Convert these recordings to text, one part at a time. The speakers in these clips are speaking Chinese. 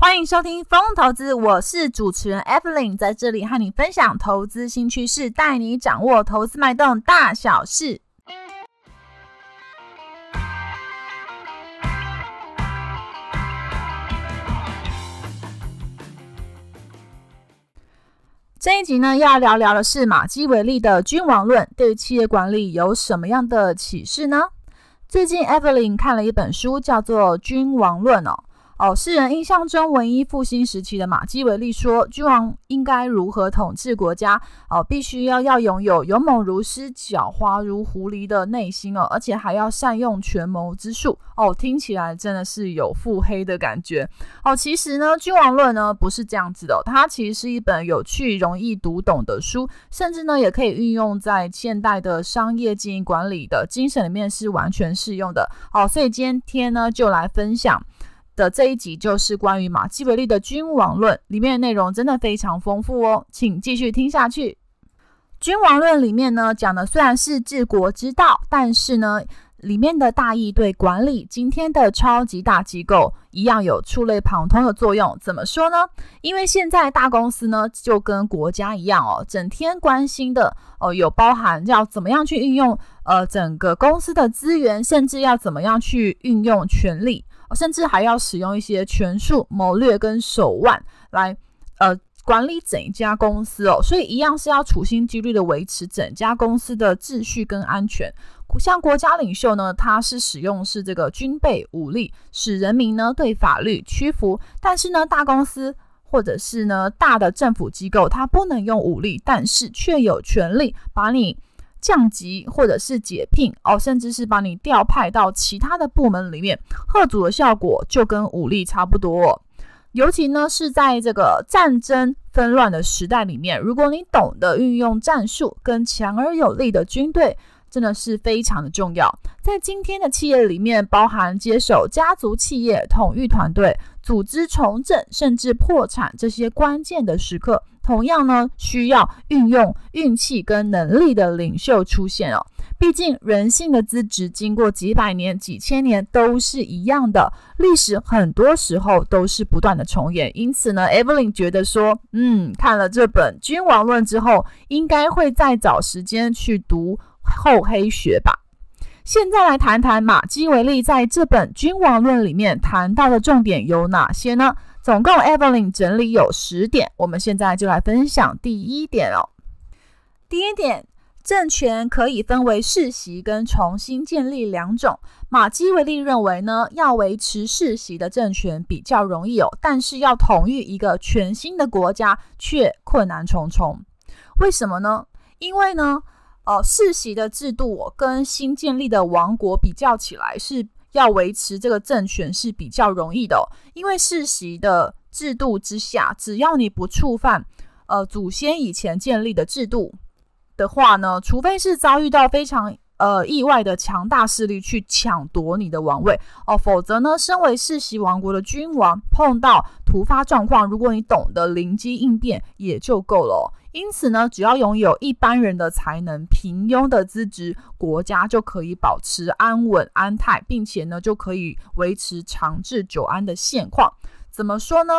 欢迎收听风投资，我是主持人 Evelyn，在这里和你分享投资新趋势，带你掌握投资脉动大小事。这一集呢，要聊聊的是马基维利的君王论，对企业管理有什么样的启示呢？最近 Evelyn 看了一本书，叫做《君王论》哦。哦，世人印象中文艺复兴时期的马基维利说，君王应该如何统治国家？哦，必须要要拥有勇猛如狮、狡猾如狐狸的内心哦，而且还要善用权谋之术哦。听起来真的是有腹黑的感觉哦。其实呢，《君王论》呢不是这样子的，它其实是一本有趣、容易读懂的书，甚至呢也可以运用在现代的商业经营管理的精神里面，是完全适用的。哦，所以今天呢就来分享。的这一集就是关于马基维利的《君王论》，里面的内容真的非常丰富哦，请继续听下去。《君王论》里面呢讲的虽然是治国之道，但是呢里面的大义对管理今天的超级大机构一样有触类旁通的作用。怎么说呢？因为现在大公司呢就跟国家一样哦，整天关心的哦有包含要怎么样去运用呃整个公司的资源，甚至要怎么样去运用权力。甚至还要使用一些权术、谋略跟手腕来，呃，管理整一家公司哦。所以一样是要处心积虑的维持整家公司的秩序跟安全。像国家领袖呢，他是使用是这个军备武力，使人民呢对法律屈服。但是呢，大公司或者是呢大的政府机构，它不能用武力，但是却有权力把你。降级或者是解聘哦，甚至是把你调派到其他的部门里面，吓阻的效果就跟武力差不多。尤其呢是在这个战争纷乱的时代里面，如果你懂得运用战术跟强而有力的军队，真的是非常的重要。在今天的企业里面，包含接手家族企业、统御团队、组织重整，甚至破产这些关键的时刻。同样呢，需要运用运气跟能力的领袖出现哦。毕竟人性的资质经过几百年、几千年都是一样的，历史很多时候都是不断的重演。因此呢，Evelyn 觉得说，嗯，看了这本《君王论》之后，应该会再找时间去读厚黑学吧。现在来谈谈马基维利在这本《君王论》里面谈到的重点有哪些呢？总共 Evelyn 整理有十点，我们现在就来分享第一点哦。第一点，政权可以分为世袭跟重新建立两种。马基维利认为呢，要维持世袭的政权比较容易哦，但是要统御一个全新的国家却困难重重。为什么呢？因为呢，呃，世袭的制度跟新建立的王国比较起来是。要维持这个政权是比较容易的，因为世袭的制度之下，只要你不触犯呃祖先以前建立的制度的话呢，除非是遭遇到非常呃意外的强大势力去抢夺你的王位哦，否则呢，身为世袭王国的君王碰到突发状况，如果你懂得灵机应变也就够了。因此呢，只要拥有一般人的才能、平庸的资质，国家就可以保持安稳安泰，并且呢，就可以维持长治久安的现况。怎么说呢？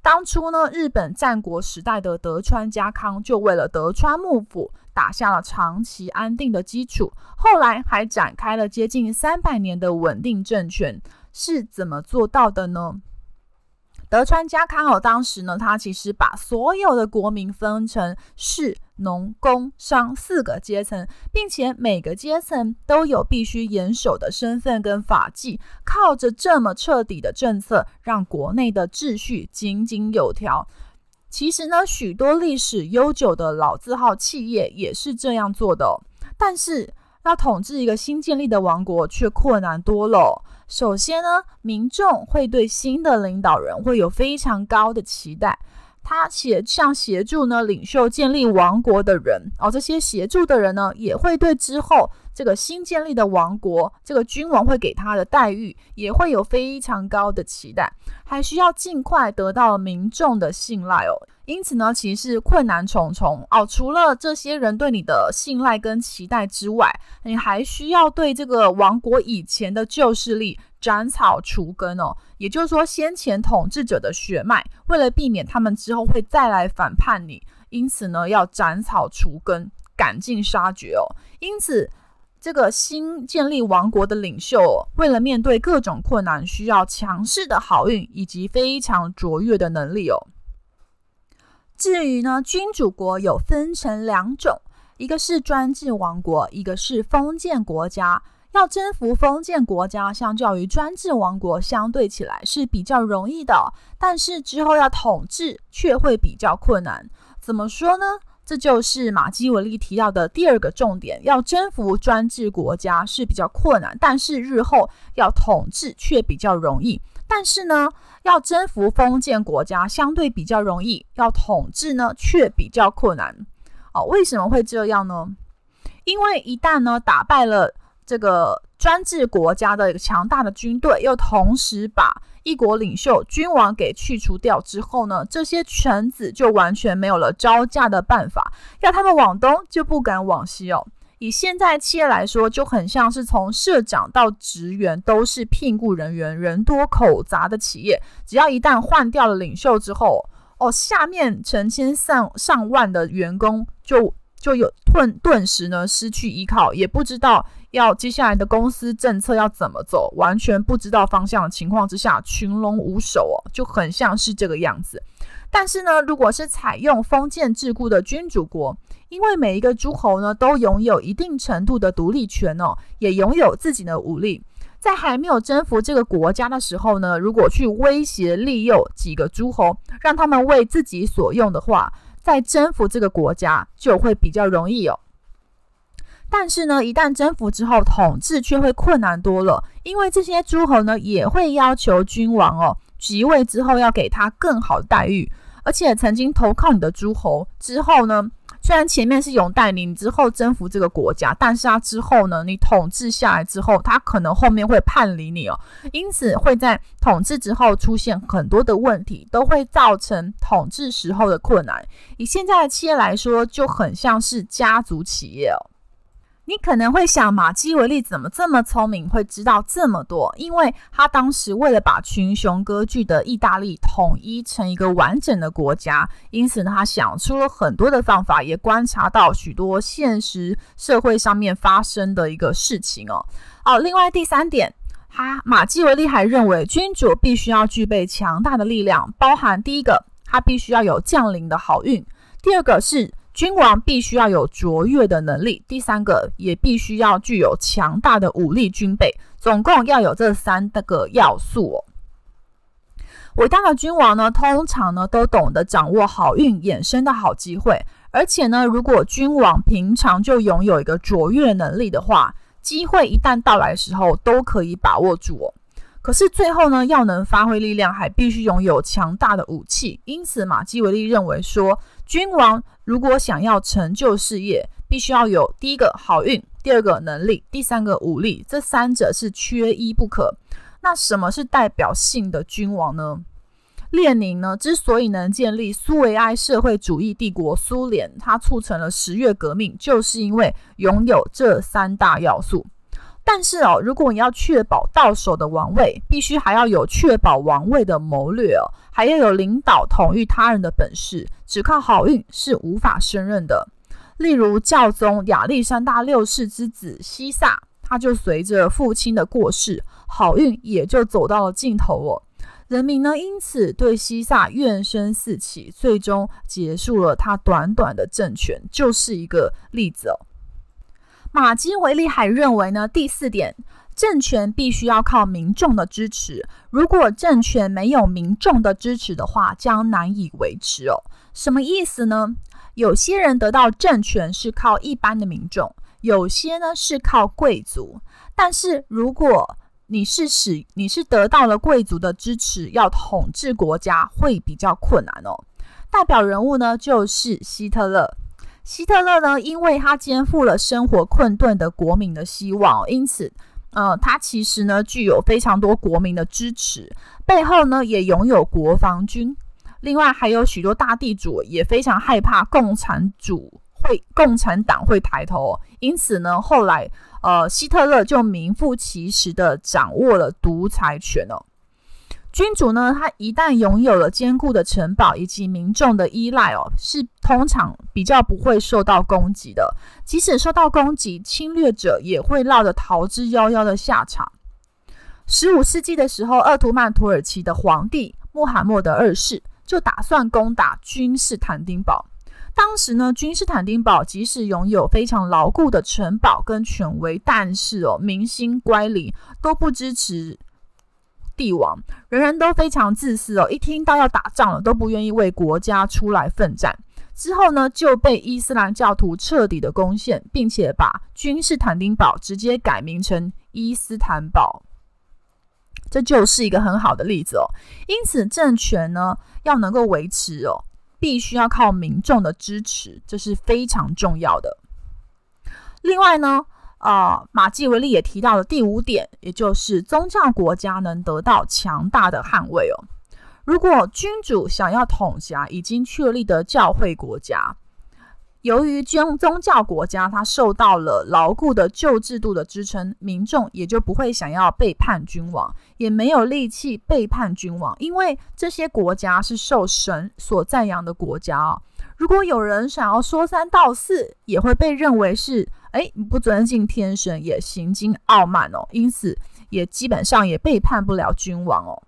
当初呢，日本战国时代的德川家康就为了德川幕府打下了长期安定的基础，后来还展开了接近三百年的稳定政权，是怎么做到的呢？德川家康哦，当时呢，他其实把所有的国民分成士、农、工、商四个阶层，并且每个阶层都有必须严守的身份跟法纪。靠着这么彻底的政策，让国内的秩序井井有条。其实呢，许多历史悠久的老字号企业也是这样做的。但是要统治一个新建立的王国，却困难多了。首先呢，民众会对新的领导人会有非常高的期待，他协像协助呢领袖建立王国的人哦，这些协助的人呢也会对之后这个新建立的王国这个君王会给他的待遇也会有非常高的期待，还需要尽快得到民众的信赖哦。因此呢，其实是困难重重哦。除了这些人对你的信赖跟期待之外，你还需要对这个王国以前的旧势力斩草除根哦，也就是说，先前统治者的血脉，为了避免他们之后会再来反叛你，因此呢，要斩草除根，赶尽杀绝哦。因此，这个新建立王国的领袖，为了面对各种困难，需要强势的好运以及非常卓越的能力哦。至于呢，君主国有分成两种，一个是专制王国，一个是封建国家。要征服封建国家，相较于专制王国相对起来是比较容易的，但是之后要统治却会比较困难。怎么说呢？这就是马基维利提到的第二个重点：要征服专制国家是比较困难，但是日后要统治却比较容易。但是呢，要征服封建国家相对比较容易，要统治呢却比较困难。哦，为什么会这样呢？因为一旦呢打败了。这个专制国家的一个强大的军队，又同时把一国领袖君王给去除掉之后呢，这些臣子就完全没有了招架的办法，要他们往东就不敢往西哦。以现在企业来说，就很像是从社长到职员都是聘雇人员，人多口杂的企业，只要一旦换掉了领袖之后，哦，下面成千上上万的员工就就有顿顿时呢失去依靠，也不知道。要接下来的公司政策要怎么走，完全不知道方向的情况之下，群龙无首哦，就很像是这个样子。但是呢，如果是采用封建制度的君主国，因为每一个诸侯呢都拥有一定程度的独立权哦，也拥有自己的武力，在还没有征服这个国家的时候呢，如果去威胁利诱几个诸侯，让他们为自己所用的话，在征服这个国家就会比较容易哦。但是呢，一旦征服之后，统治却会困难多了，因为这些诸侯呢也会要求君王哦即位之后要给他更好的待遇，而且曾经投靠你的诸侯之后呢，虽然前面是拥戴你，你之后征服这个国家，但是他之后呢，你统治下来之后，他可能后面会叛离你哦，因此会在统治之后出现很多的问题，都会造成统治时候的困难。以现在的企业来说，就很像是家族企业哦。你可能会想，马基维利怎么这么聪明，会知道这么多？因为他当时为了把群雄割据的意大利统一成一个完整的国家，因此呢，他想出了很多的方法，也观察到许多现实社会上面发生的一个事情哦。哦，另外第三点，他马基维利还认为，君主必须要具备强大的力量，包含第一个，他必须要有降临的好运；第二个是。君王必须要有卓越的能力，第三个也必须要具有强大的武力军备，总共要有这三个要素。伟大的君王呢，通常呢都懂得掌握好运衍生的好机会，而且呢，如果君王平常就拥有一个卓越能力的话，机会一旦到来的时候都可以把握住哦。可是最后呢，要能发挥力量，还必须拥有强大的武器。因此，马基维利认为说，君王如果想要成就事业，必须要有第一个好运，第二个能力，第三个武力，这三者是缺一不可。那什么是代表性的君王呢？列宁呢，之所以能建立苏维埃社会主义帝国苏联，他促成了十月革命，就是因为拥有这三大要素。但是哦，如果你要确保到手的王位，必须还要有确保王位的谋略哦，还要有领导统御他人的本事，只靠好运是无法胜任的。例如教宗亚历山大六世之子西萨，他就随着父亲的过世，好运也就走到了尽头哦。人民呢，因此对西萨怨声四起，最终结束了他短短的政权，就是一个例子哦。马基维利还认为呢，第四点，政权必须要靠民众的支持。如果政权没有民众的支持的话，将难以维持哦。什么意思呢？有些人得到政权是靠一般的民众，有些呢是靠贵族。但是如果你是使你是得到了贵族的支持，要统治国家会比较困难哦。代表人物呢就是希特勒。希特勒呢，因为他肩负了生活困顿的国民的希望，因此，呃，他其实呢具有非常多国民的支持，背后呢也拥有国防军。另外，还有许多大地主也非常害怕共产主会共产党会抬头，因此呢，后来呃，希特勒就名副其实的掌握了独裁权哦。君主呢，他一旦拥有了坚固的城堡以及民众的依赖哦，是通常比较不会受到攻击的。即使受到攻击，侵略者也会落得逃之夭夭的下场。十五世纪的时候，鄂图曼土耳其的皇帝穆罕默德二世就打算攻打君士坦丁堡。当时呢，君士坦丁堡即使拥有非常牢固的城堡跟权威，但是哦，民心乖离，都不支持。帝王人人都非常自私哦，一听到要打仗了，都不愿意为国家出来奋战。之后呢，就被伊斯兰教徒彻底的攻陷，并且把君士坦丁堡直接改名成伊斯坦堡。这就是一个很好的例子哦。因此，政权呢要能够维持哦，必须要靠民众的支持，这是非常重要的。另外呢。啊、马基维利也提到了第五点，也就是宗教国家能得到强大的捍卫哦。如果君主想要统辖已经确立的教会国家，由于宗宗教国家它受到了牢固的旧制度的支撑，民众也就不会想要背叛君王，也没有力气背叛君王，因为这些国家是受神所赞扬的国家哦。如果有人想要说三道四，也会被认为是。哎，你不尊敬天神，也行径傲慢哦，因此也基本上也背叛不了君王哦。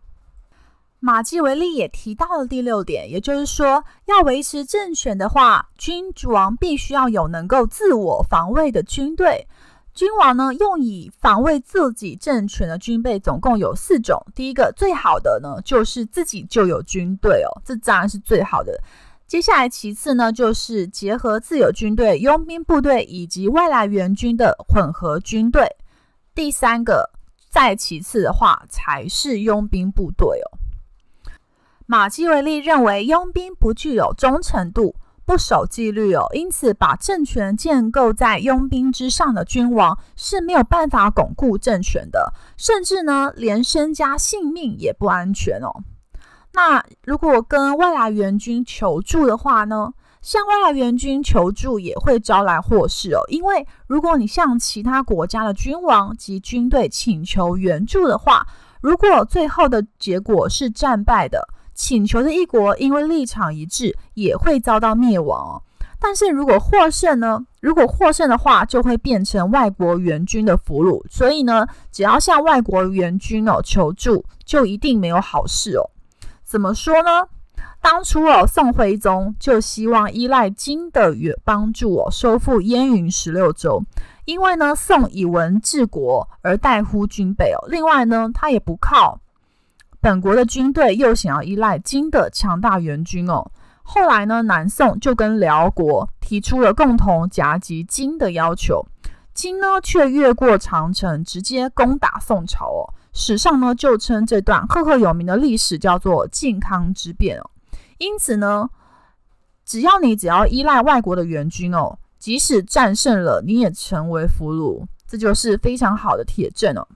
马基维利也提到了第六点，也就是说，要维持政权的话，君主王必须要有能够自我防卫的军队。君王呢，用以防卫自己政权的军备总共有四种。第一个最好的呢，就是自己就有军队哦，这当然是最好的。接下来，其次呢，就是结合自有军队、佣兵部队以及外来援军的混合军队。第三个，再其次的话，才是佣兵部队哦。马基维利认为，佣兵不具有忠诚度、不守纪律哦，因此把政权建构在佣兵之上的君王是没有办法巩固政权的，甚至呢，连身家性命也不安全哦。那如果跟外来援军求助的话呢？向外来援军求助也会招来祸事哦。因为如果你向其他国家的君王及军队请求援助的话，如果最后的结果是战败的，请求的一国因为立场一致，也会遭到灭亡哦。但是如果获胜呢？如果获胜的话，就会变成外国援军的俘虏。所以呢，只要向外国援军哦求助，就一定没有好事哦。怎么说呢？当初哦，宋徽宗就希望依赖金的援帮助哦，收复燕云十六州。因为呢，宋以文治国而怠忽军备哦。另外呢，他也不靠本国的军队，又想要依赖金的强大援军哦。后来呢，南宋就跟辽国提出了共同夹击金的要求，金呢却越过长城，直接攻打宋朝哦。史上呢，就称这段赫赫有名的历史叫做靖康之变哦。因此呢，只要你只要依赖外国的援军哦，即使战胜了，你也成为俘虏，这就是非常好的铁证哦。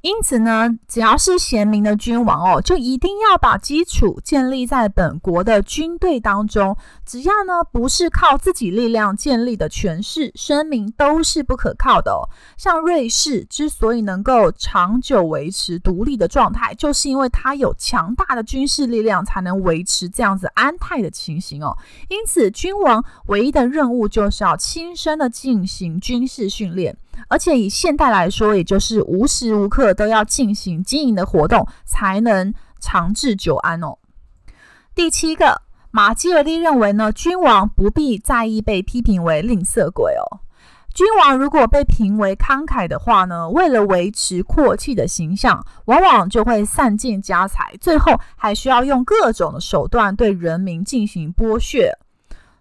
因此呢，只要是贤明的君王哦，就一定要把基础建立在本国的军队当中。只要呢不是靠自己力量建立的权势，声名都是不可靠的哦。像瑞士之所以能够长久维持独立的状态，就是因为它有强大的军事力量，才能维持这样子安泰的情形哦。因此，君王唯一的任务就是要亲身的进行军事训练。而且以现代来说，也就是无时无刻都要进行经营的活动，才能长治久安哦。第七个，马基维利认为呢，君王不必在意被批评为吝啬鬼哦。君王如果被评为慷慨的话呢，为了维持阔气的形象，往往就会散尽家财，最后还需要用各种的手段对人民进行剥削。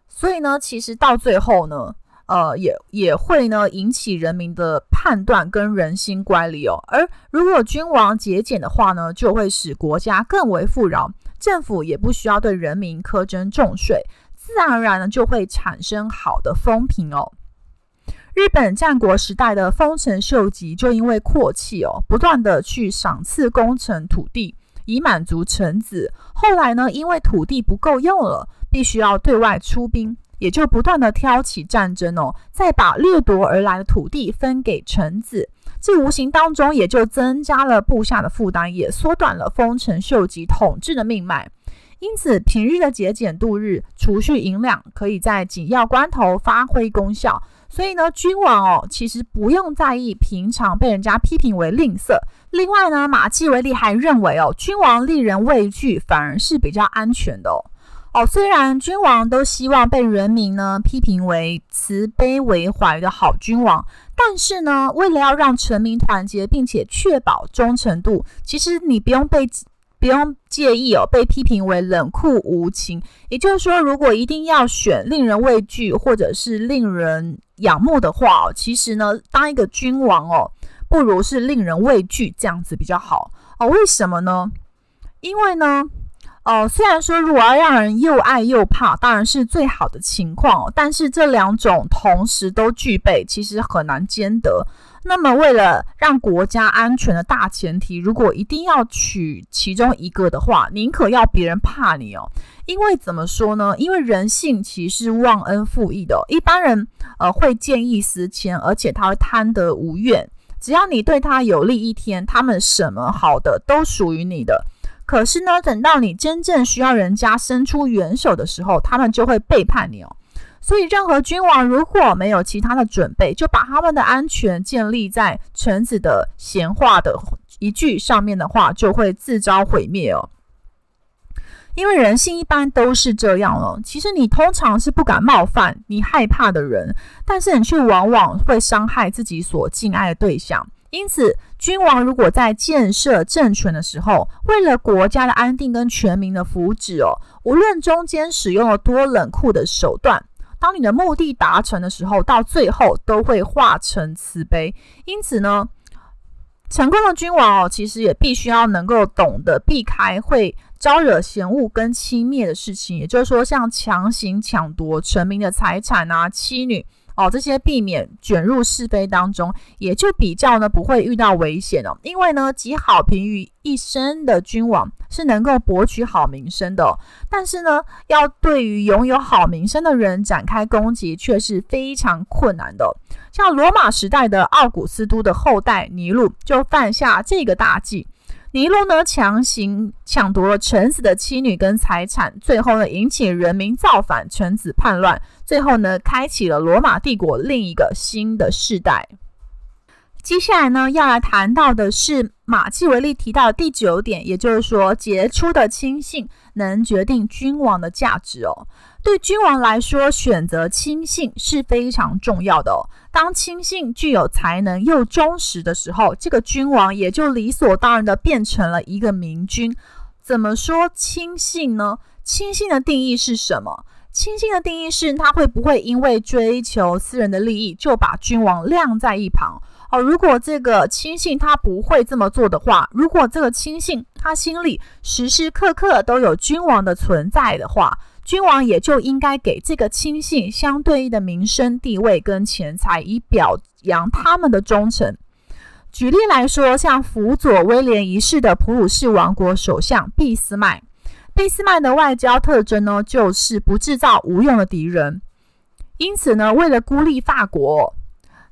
所以呢，其实到最后呢。呃，也也会呢引起人民的判断跟人心乖离哦。而如果君王节俭的话呢，就会使国家更为富饶，政府也不需要对人民苛征重税，自然而然呢就会产生好的风评哦。日本战国时代的丰臣秀吉就因为阔气哦，不断的去赏赐功臣土地，以满足臣子。后来呢，因为土地不够用了，必须要对外出兵。也就不断的挑起战争哦，再把掠夺而来的土地分给臣子，这无形当中也就增加了部下的负担，也缩短了丰臣秀吉统治的命脉。因此，平日的节俭度日、储蓄银两，可以在紧要关头发挥功效。所以呢，君王哦，其实不用在意平常被人家批评为吝啬。另外呢，马基维利还认为哦，君王令人畏惧，反而是比较安全的哦。哦，虽然君王都希望被人民呢批评为慈悲为怀的好君王，但是呢，为了要让臣民团结，并且确保忠诚度，其实你不用被不用介意哦，被批评为冷酷无情。也就是说，如果一定要选令人畏惧或者是令人仰慕的话哦，其实呢，当一个君王哦，不如是令人畏惧这样子比较好哦。为什么呢？因为呢，哦，虽然说如果要让人又爱又怕，当然是最好的情况，但是这两种同时都具备，其实很难兼得。那么，为了让国家安全的大前提，如果一定要取其中一个的话，宁可要别人怕你哦。因为怎么说呢？因为人性其实忘恩负义的。一般人呃会见异思迁，而且他会贪得无厌。只要你对他有利一天，他们什么好的都属于你的。可是呢，等到你真正需要人家伸出援手的时候，他们就会背叛你哦。所以，任何君王如果没有其他的准备，就把他们的安全建立在臣子的闲话的一句上面的话，就会自招毁灭哦。因为人性一般都是这样了。其实你通常是不敢冒犯你害怕的人，但是你却往往会伤害自己所敬爱的对象。因此，君王如果在建设政权的时候，为了国家的安定跟全民的福祉哦，无论中间使用了多冷酷的手段，当你的目的达成的时候，到最后都会化成慈悲。因此呢，成功的君王哦，其实也必须要能够懂得避开会招惹嫌恶跟轻蔑的事情，也就是说，像强行抢夺臣民的财产啊、妻女哦这些，避免卷入是非当中，也就比较呢不会遇到危险哦。因为呢，集好评于一身的君王是能够博取好名声的，但是呢，要对于拥有好名声的人展开攻击却是非常困难的。像罗马时代的奥古斯都的后代尼禄就犯下这个大忌。尼禄呢，强行抢夺了臣子的妻女跟财产，最后呢，引起人民造反，臣子叛乱，最后呢，开启了罗马帝国另一个新的世代。接下来呢，要来谈到的是马基维利提到的第九点，也就是说，杰出的亲信能决定君王的价值哦。对君王来说，选择亲信是非常重要的哦。当亲信具有才能又忠实的时候，这个君王也就理所当然的变成了一个明君。怎么说亲信呢？亲信的定义是什么？亲信的定义是，他会不会因为追求私人的利益，就把君王晾在一旁？哦，如果这个亲信他不会这么做的话，如果这个亲信他心里时时刻刻都有君王的存在的话，君王也就应该给这个亲信相对应的名声、地位跟钱财，以表扬他们的忠诚。举例来说，像辅佐威廉一世的普鲁士王国首相俾斯麦，俾斯麦的外交特征呢，就是不制造无用的敌人。因此呢，为了孤立法国，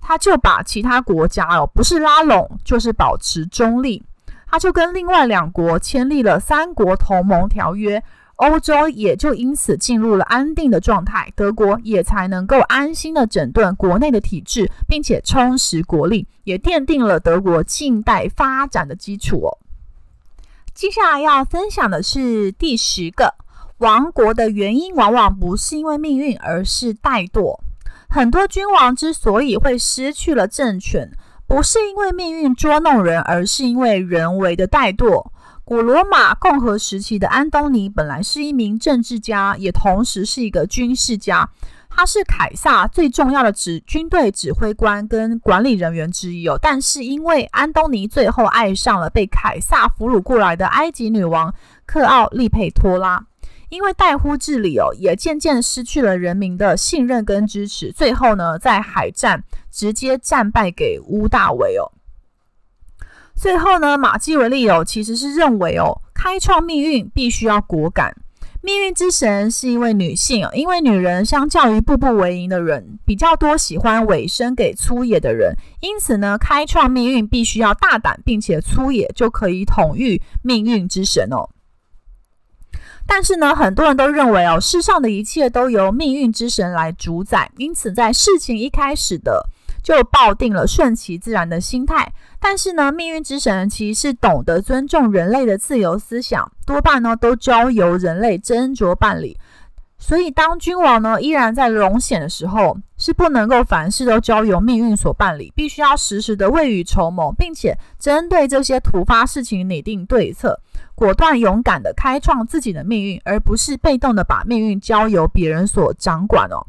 他就把其他国家哦，不是拉拢，就是保持中立。他就跟另外两国签立了三国同盟条约。欧洲也就因此进入了安定的状态，德国也才能够安心的整顿国内的体制，并且充实国力，也奠定了德国近代发展的基础哦。接下来要分享的是第十个，亡国的原因往往不是因为命运，而是怠惰。很多君王之所以会失去了政权，不是因为命运捉弄人，而是因为人为的怠惰。古罗马共和时期的安东尼本来是一名政治家，也同时是一个军事家。他是凯撒最重要的指军队指挥官跟管理人员之一哦。但是因为安东尼最后爱上了被凯撒俘虏过来的埃及女王克奥利佩托拉，因为怠忽治理哦，也渐渐失去了人民的信任跟支持。最后呢，在海战直接战败给乌大维哦。最后呢，马基维利哦，其实是认为哦，开创命运必须要果敢，命运之神是一位女性，因为女人相较于步步为营的人，比较多喜欢委身给粗野的人，因此呢，开创命运必须要大胆并且粗野，就可以统御命运之神哦。但是呢，很多人都认为哦，世上的一切都由命运之神来主宰，因此在事情一开始的就抱定了顺其自然的心态。但是呢，命运之神其实是懂得尊重人类的自由思想，多半呢都交由人类斟酌办理。所以，当君王呢依然在荣显的时候，是不能够凡事都交由命运所办理，必须要时时的未雨绸缪，并且针对这些突发事情拟定对策，果断勇敢的开创自己的命运，而不是被动的把命运交由别人所掌管哦。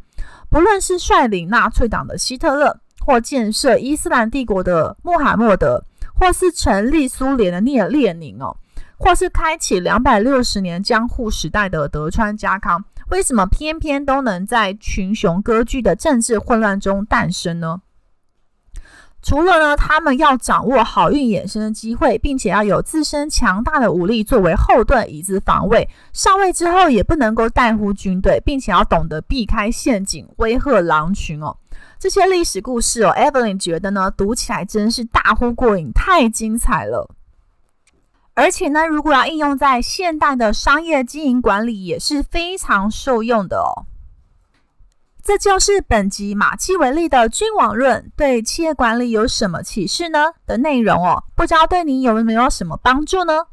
不论是率领纳粹党的希特勒，或建设伊斯兰帝国的穆罕默德，或是成立苏联的聂列宁哦，或是开启两百六十年江户时代的德川家康，为什么偏偏都能在群雄割据的政治混乱中诞生呢？除了呢，他们要掌握好运衍生的机会，并且要有自身强大的武力作为后盾，以资防卫。上位之后也不能够怠忽军队，并且要懂得避开陷阱，威吓狼群哦。这些历史故事哦，Evelyn 觉得呢，读起来真是大呼过瘾，太精彩了。而且呢，如果要应用在现代的商业经营管理，也是非常受用的哦。这就是本集马基维利的君王论对企业管理有什么启示呢？的内容哦，不知道对你有没有什么帮助呢？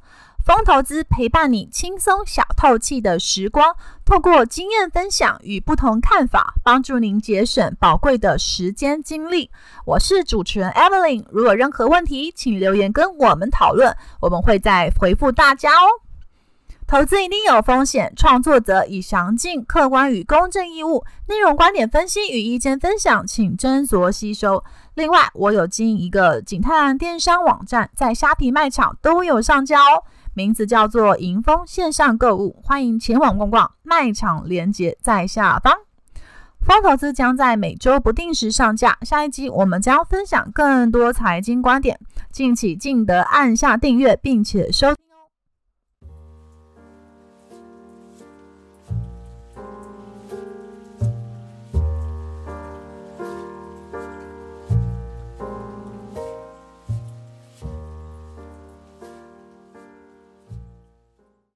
风投资陪伴你轻松小透气的时光，透过经验分享与不同看法，帮助您节省宝贵的时间精力。我是主持人 Evelyn，如果任何问题，请留言跟我们讨论，我们会再回复大家哦。投资一定有风险，创作者以详尽、客观与公正义务，内容、观点分析与意见分享，请斟酌吸收。另外，我有经营一个景泰蓝电商网站，在虾皮卖场都有上架哦。名字叫做莹丰线上购物，欢迎前往逛逛。卖场链接在下方。疯投资将在每周不定时上架，下一集我们将分享更多财经观点，敬请记得按下订阅，并且收听。